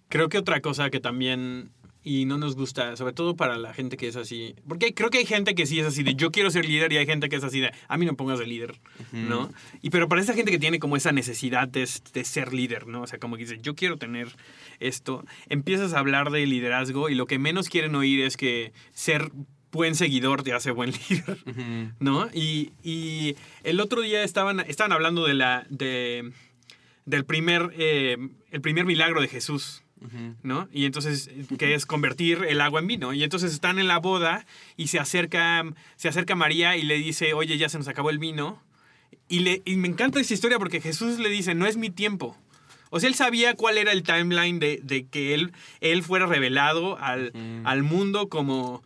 Creo que otra cosa que también y no nos gusta, sobre todo para la gente que es así, porque creo que hay gente que sí es así de yo quiero ser líder y hay gente que es así de a mí no pongas de líder, ¿no? Y pero para esa gente que tiene como esa necesidad de, de, ser líder, ¿no? O sea, como que dice yo quiero tener esto, empiezas a hablar de liderazgo y lo que menos quieren oír es que ser buen seguidor te hace buen líder, uh -huh. ¿no? Y, y, el otro día estaban, estaban hablando de la, de, del primer, eh, el primer milagro de Jesús. ¿no? Y entonces, que es convertir el agua en vino. Y entonces están en la boda y se acerca, se acerca María y le dice, oye, ya se nos acabó el vino. Y, le, y me encanta esa historia porque Jesús le dice, no es mi tiempo. O sea, él sabía cuál era el timeline de, de que él, él fuera revelado al, al mundo como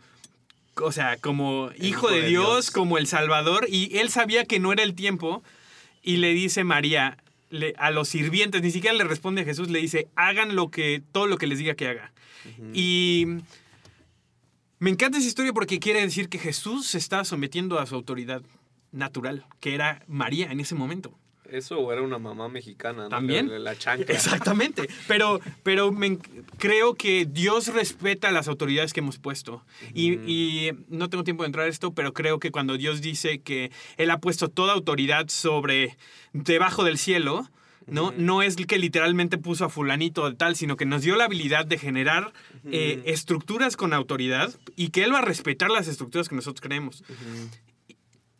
o sea, como hijo, hijo de, de Dios, Dios, como el Salvador, y él sabía que no era el tiempo, y le dice María le, a los sirvientes, ni siquiera le responde a Jesús, le dice, hagan lo que, todo lo que les diga que haga. Uh -huh. Y me encanta esa historia porque quiere decir que Jesús se está sometiendo a su autoridad natural, que era María en ese momento. Eso o era una mamá mexicana, ¿no? También. La, la chancla. Exactamente. Pero, pero me, creo que Dios respeta las autoridades que hemos puesto. Uh -huh. y, y, no tengo tiempo de entrar a esto, pero creo que cuando Dios dice que Él ha puesto toda autoridad sobre, debajo del cielo, ¿no? Uh -huh. No es que literalmente puso a fulanito de tal, sino que nos dio la habilidad de generar uh -huh. eh, estructuras con autoridad y que Él va a respetar las estructuras que nosotros creemos.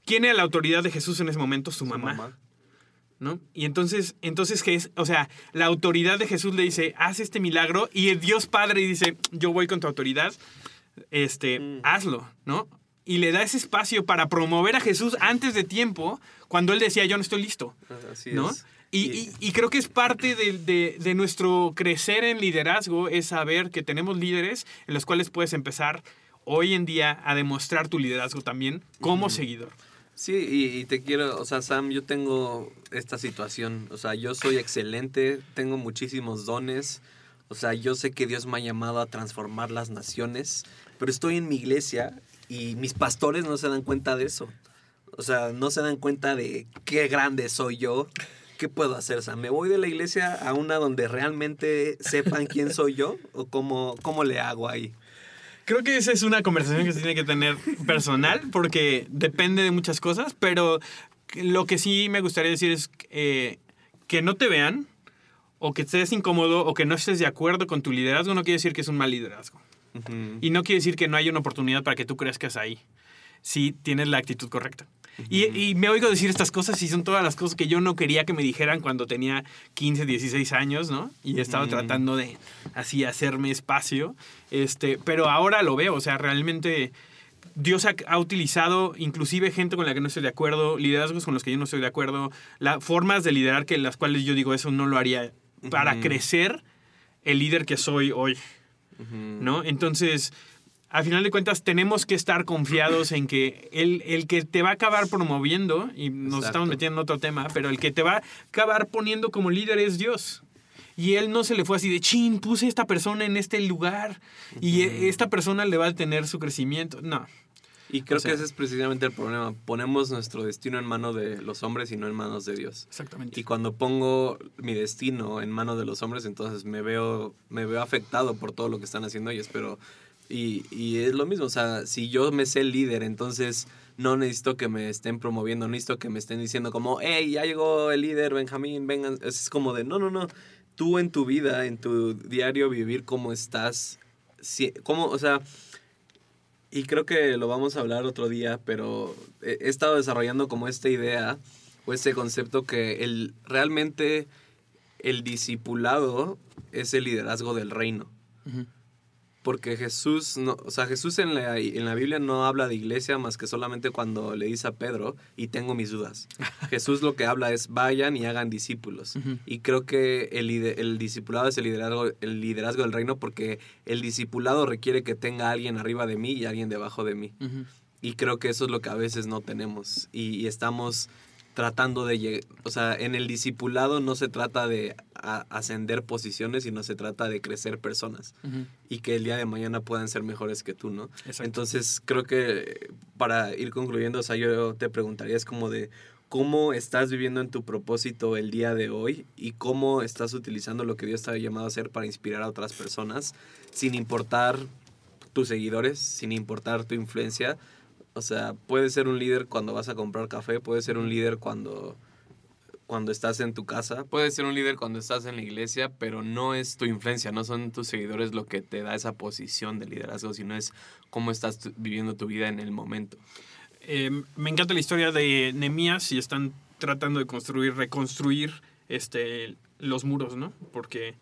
¿Quién era la autoridad de Jesús en ese momento? Su, Su mamá. mamá. ¿No? Y entonces, entonces, o sea, la autoridad de Jesús le dice, haz este milagro, y el Dios Padre dice, yo voy con tu autoridad, este, mm. hazlo, ¿no? Y le da ese espacio para promover a Jesús antes de tiempo, cuando él decía, yo no estoy listo, Así ¿no? es. Y, y, y, creo que es parte de, de, de, nuestro crecer en liderazgo, es saber que tenemos líderes en los cuales puedes empezar hoy en día a demostrar tu liderazgo también como mm. seguidor. Sí, y, te quiero, o sea, Sam, yo tengo esta situación, o sea, yo soy excelente, tengo muchísimos dones, o sea, yo sé que Dios me ha llamado a transformar las naciones, pero estoy en mi iglesia y mis pastores no se dan cuenta de eso. O sea, no se dan cuenta de qué grande soy yo, qué puedo hacer. O sea, me voy de la iglesia a una donde realmente sepan quién soy yo o cómo, cómo le hago ahí. Creo que esa es una conversación que se tiene que tener personal porque depende de muchas cosas, pero lo que sí me gustaría decir es eh, que no te vean o que estés incómodo o que no estés de acuerdo con tu liderazgo no quiere decir que es un mal liderazgo. Uh -huh. Y no quiere decir que no haya una oportunidad para que tú crezcas ahí si tienes la actitud correcta. Y, y, me oigo decir estas cosas y son todas las cosas que yo no quería que me dijeran cuando tenía 15, 16 años, ¿no? Y estaba uh -huh. tratando de así hacerme espacio. Este, pero ahora lo veo, o sea, realmente Dios ha, ha, utilizado inclusive gente con la que no estoy de acuerdo, liderazgos con los que yo no estoy de acuerdo, la, formas de liderar que las cuales yo digo eso no lo haría para crecer el líder que soy hoy. ¿no? Entonces, al final de cuentas, tenemos que estar confiados en que el, el que te va a acabar promoviendo, y nos Exacto. estamos metiendo en otro tema, pero el que te va a acabar poniendo como líder es Dios. Y él no se le fue así de, chin, puse a esta persona en este lugar uh -huh. y esta persona le va a tener su crecimiento. No. Y creo o sea, que ese es precisamente el problema. Ponemos nuestro destino en manos de los hombres y no en manos de Dios. Exactamente. Y cuando pongo mi destino en manos de los hombres, entonces me veo, me veo afectado por todo lo que están haciendo ellos. Pero, y, y es lo mismo, o sea, si yo me sé líder, entonces no necesito que me estén promoviendo, no necesito que me estén diciendo como, hey, ya llegó el líder, Benjamín, vengan. Es como de, no, no, no. Tú en tu vida, en tu diario vivir, cómo estás, cómo, o sea y creo que lo vamos a hablar otro día, pero he, estado desarrollando como esta idea o este concepto que el, realmente el discipulado es el liderazgo del reino. Uh -huh. Porque Jesús, no, o sea, Jesús en la, en la Biblia no habla de iglesia más que solamente cuando le dice a Pedro, y tengo mis dudas. Jesús lo que habla es vayan y hagan discípulos. Uh -huh. Y creo que el, el discipulado es el liderazgo, el liderazgo del reino porque el discipulado requiere que tenga alguien arriba de mí y alguien debajo de mí. Uh -huh. Y creo que eso es lo que a veces no tenemos. Y, y estamos tratando de llegar, o sea, en el discipulado no se trata de ascender posiciones, sino se trata de crecer personas y que el día de mañana puedan ser mejores que tú, ¿no? Exacto. Entonces, creo que para ir concluyendo, o sea, yo te preguntaría es como de cómo estás viviendo en tu propósito el día de hoy y cómo estás utilizando lo que Dios te ha llamado a hacer para inspirar a otras personas, sin importar tus seguidores, sin importar tu influencia. O sea, puedes ser un líder cuando vas a comprar café, puedes ser un líder cuando cuando estás en tu casa, puedes ser un líder cuando estás en la iglesia, pero no es tu influencia, no son tus seguidores lo que te da esa posición de liderazgo, sino es cómo estás viviendo tu vida en el momento. Eh, me encanta la historia de Nemías y están tratando de construir, reconstruir este, los muros, ¿no? Porque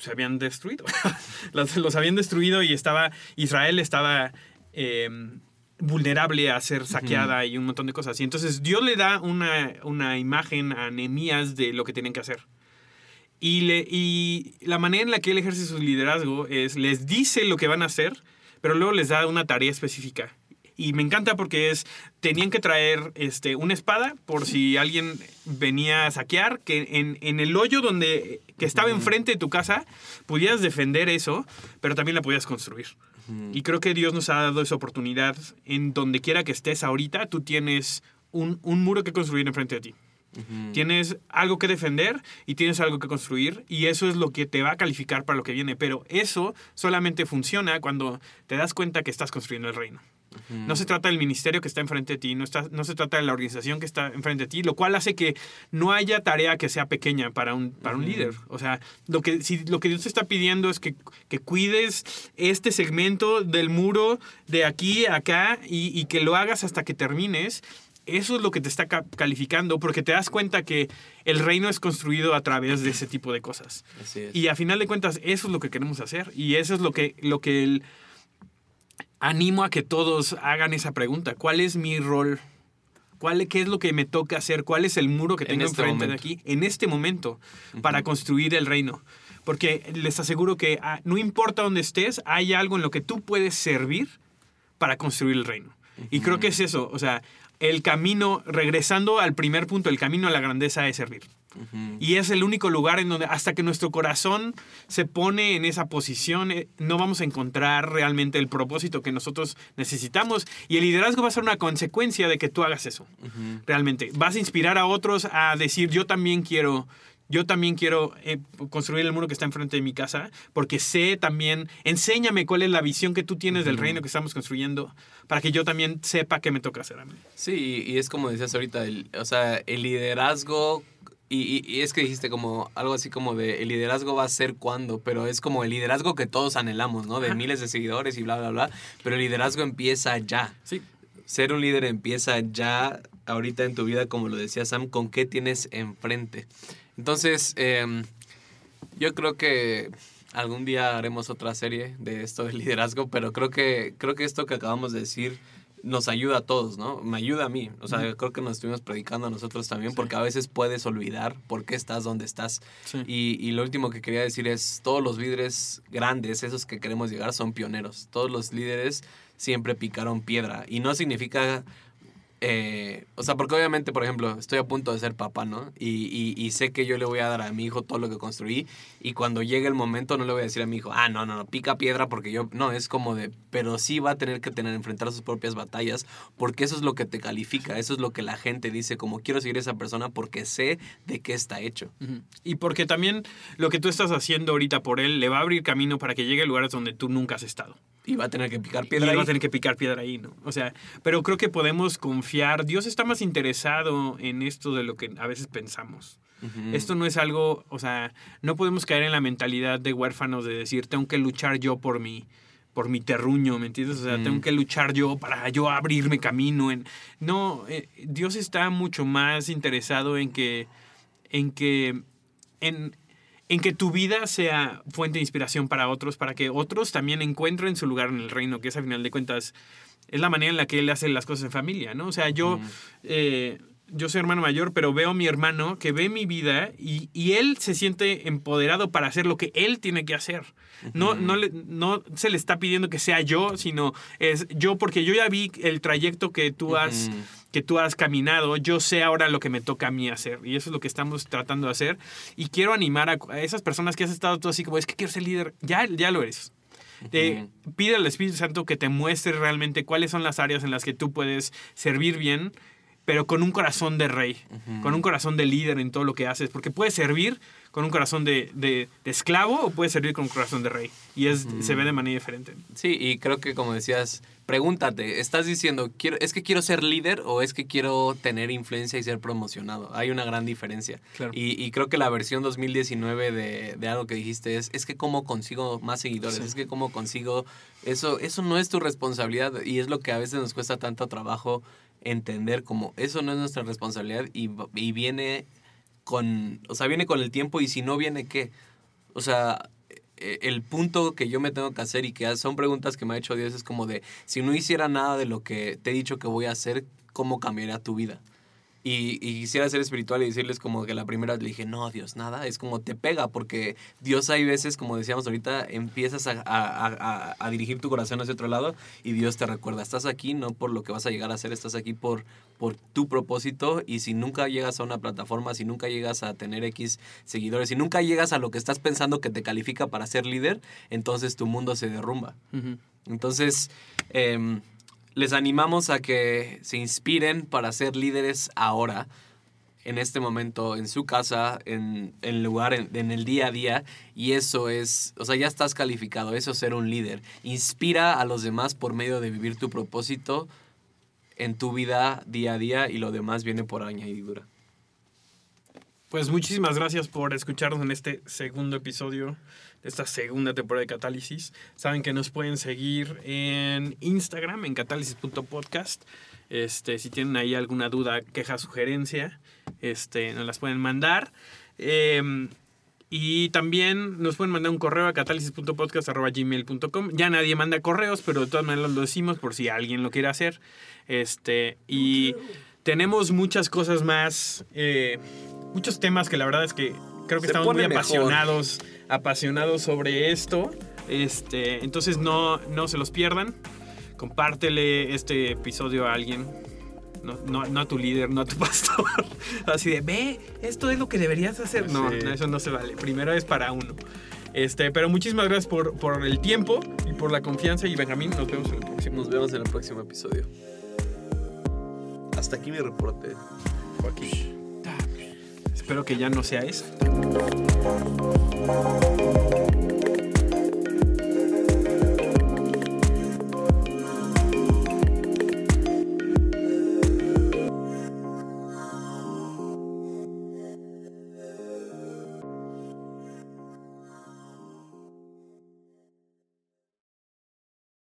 se habían destruido. los, los habían destruido y estaba, Israel estaba eh, vulnerable a ser saqueada y un montón de cosas. Y entonces Dios le da una, una imagen a Nemías de lo que tienen que hacer. Y, le, y la manera en la que él ejerce su liderazgo es, les dice lo que van a hacer, pero luego les da una tarea específica. Y me encanta porque es, tenían que traer este, una espada por si alguien venía a saquear, que en, en el hoyo donde, que estaba enfrente de tu casa, pudieras defender eso, pero también la podías construir. Y creo que Dios nos ha dado esa oportunidad en donde quiera que estés ahorita, tú tienes un, un muro que construir enfrente de ti. Tienes algo que defender y tienes algo que construir y eso es lo que te va a calificar para lo que viene. Pero eso solamente funciona cuando te das cuenta que estás construyendo el reino. No se trata del ministerio que está enfrente de ti, no, está, no se trata de la organización que está enfrente de ti, lo cual hace que no haya tarea que sea pequeña para un, para un líder. O sea, lo que, si, lo que Dios te está pidiendo es que, que cuides este segmento del muro de aquí a acá y, y que lo hagas hasta que termines. Eso es lo que te está ca- calificando porque te das cuenta que el reino es construido a través de ese tipo de cosas. Así es. Y a final de cuentas, eso es lo que queremos hacer. Y eso es lo que, lo que el- animo a que todos hagan esa pregunta. ¿Cuál es mi rol? ¿Cuál, ¿Qué es lo que me toca hacer? ¿Cuál es el muro que En tengo este enfrente de aquí en este momento para construir el reino? Porque les aseguro que ah, no importa dónde estés, hay algo en lo que tú puedes servir para construir el reino. Y creo que es eso, o sea, el camino, regresando al primer punto, el camino a la grandeza es servir. Y es el único lugar en donde hasta que nuestro corazón se pone en esa posición, eh, no vamos a encontrar realmente el propósito que nosotros necesitamos. Y el liderazgo va a ser una consecuencia de que tú hagas eso. Realmente. Vas a inspirar a otros a decir, yo también quiero... Yo también quiero eh, construir el muro que está enfrente de mi casa, porque sé también, enséñame cuál es la visión que tú tienes del reino que estamos construyendo, para que yo también sepa qué me toca hacer a mí. Sí, y es como decías ahorita, el, o sea, el liderazgo, y, y- y es que dijiste como algo así como de el liderazgo va a ser cuando, pero es como el liderazgo que todos anhelamos, ¿no? De miles de seguidores y bla, bla, bla, pero el liderazgo empieza ya. Sí. Ser un líder empieza ya ahorita en tu vida, como lo decía Sam, con qué tienes enfrente. Entonces, em, yo creo que algún día haremos otra serie de esto del liderazgo, pero creo que, creo que esto que acabamos de decir nos ayuda a todos, ¿no? Me ayuda a mí. O sea, creo que nos estuvimos predicando a nosotros también, porque a veces puedes olvidar por qué estás donde estás. Sí. Y, y lo último que quería decir es, todos los líderes grandes, esos que queremos llegar, son pioneros. Todos los líderes siempre picaron piedra. Y no significa... eh, o sea, porque obviamente, por ejemplo, estoy a punto de ser papá, ¿no? Y, y- sé que yo le voy a dar a mi hijo todo lo que construí. Y cuando llegue el momento, no le voy a decir a mi hijo, ah, no, no, no, pica piedra porque yo. No, es como de. Pero sí va a tener que tener, enfrentar sus propias batallas. Porque eso es lo que te califica. Eso es lo que la gente dice, como quiero seguir a esa persona porque sé de qué está hecho. Y porque también lo que tú estás haciendo ahorita por él le va a abrir camino para que llegue a lugares donde tú nunca has estado. Y va a tener que picar Y piedra. va ahí. a tener que picar piedra ahí, ¿no? O sea, pero creo que podemos confiar. Dios está más interesado en esto de lo que a veces pensamos. Esto no es algo, o sea, no podemos caer en la mentalidad de huérfanos de decir, tengo que luchar yo por mi, por mi terruño, ¿me entiendes? O sea, Mm. tengo que luchar yo para yo abrirme camino. En... No, eh, Dios está mucho más interesado en que, en que, en, en que tu vida sea fuente de inspiración para otros, para que otros también encuentren su lugar en el reino, que es a final de cuentas es la manera en la que él hace las cosas en familia, ¿no? O sea, yo, Mm. eh, yo soy hermano mayor, pero veo a mi hermano que ve mi vida y, y él se siente empoderado para hacer lo que él tiene que hacer. No, no, le- no se le está pidiendo que sea yo, sino es yo, porque yo ya vi el trayecto que tú has. Que tú has caminado, yo sé ahora lo que me toca a mí hacer. Y eso es lo que estamos tratando de hacer. Y quiero animar a, a esas personas que has estado tú así como, es que quiero ser líder. Ya, ya lo eres. Pide al Espíritu Santo que te muestre realmente cuáles son las áreas en las que tú puedes servir bien, pero con un corazón de rey, con un corazón de líder en todo lo que haces, porque puedes servir con un corazón de, de- de esclavo o puedes servir con un corazón de rey. Y es, se ve de manera diferente. Sí, y creo que como decías, pregúntate, ¿estás diciendo, quiero, es que quiero ser líder o es que quiero tener influencia y ser promocionado? Hay una gran diferencia. Claro. Y, y creo que la versión 2019 de, de algo que dijiste es, es que cómo consigo más seguidores, Sí. es que cómo consigo, eso, eso no es tu responsabilidad y es lo que a veces nos cuesta tanto trabajo entender como eso no es nuestra responsabilidad y, viene con, o sea, viene con el tiempo y si no viene, ¿qué? O sea, el punto que yo me tengo que hacer y que son preguntas que me ha hecho Dios es como de, si no hiciera nada de lo que te he dicho que voy a hacer, ¿cómo cambiaría tu vida? Y, y quisiera ser espiritual y decirles como que la primera le dije, no, Dios, nada, es como te pega, porque Dios hay veces, como decíamos ahorita, empiezas a, a- a- a dirigir tu corazón hacia otro lado y Dios te recuerda, estás aquí no por lo que vas a llegar a hacer, estás aquí por, por tu propósito y si nunca llegas a una plataforma, si nunca llegas a tener X seguidores, si nunca llegas a lo que estás pensando que te califica para ser líder, entonces tu mundo se derrumba. Entonces, em, les animamos a que se inspiren para ser líderes ahora, en este momento, en su casa, en el lugar, en, en el día a día. Y eso es, o sea, ya estás calificado, eso es ser un líder. Inspira a los demás por medio de vivir tu propósito en tu vida día a día y lo demás viene por añadidura. Pues muchísimas gracias por escucharnos en este segundo episodio de esta segunda temporada de Catálisis. Saben que nos pueden seguir en Instagram, en catálisis.podcast. Este, si tienen ahí alguna duda, queja, sugerencia, este, nos las pueden mandar. Eh, y también nos pueden mandar un correo a catálisis.podcast.gmail.com. Ya nadie manda correos, pero de todas maneras lo decimos por si alguien lo quiere hacer. Este, y tenemos muchas cosas más, eh, muchos temas que la verdad es que creo que Se estamos muy mejor. apasionados, apasionados sobre esto. Este, entonces no, no se los pierdan. Compártele este episodio a alguien. No, no, no a tu líder, no a tu pastor. Así de, ve, esto es lo que deberías hacer. No, Sí. no, eso no se vale. Primero es para uno. Este, pero muchísimas gracias por, por el tiempo y por la confianza. Y Benjamín, nos vemos en el próximo. Nos vemos en el próximo episodio. Hasta aquí mi reporte. Joaquín. Espero que ya no sea eso.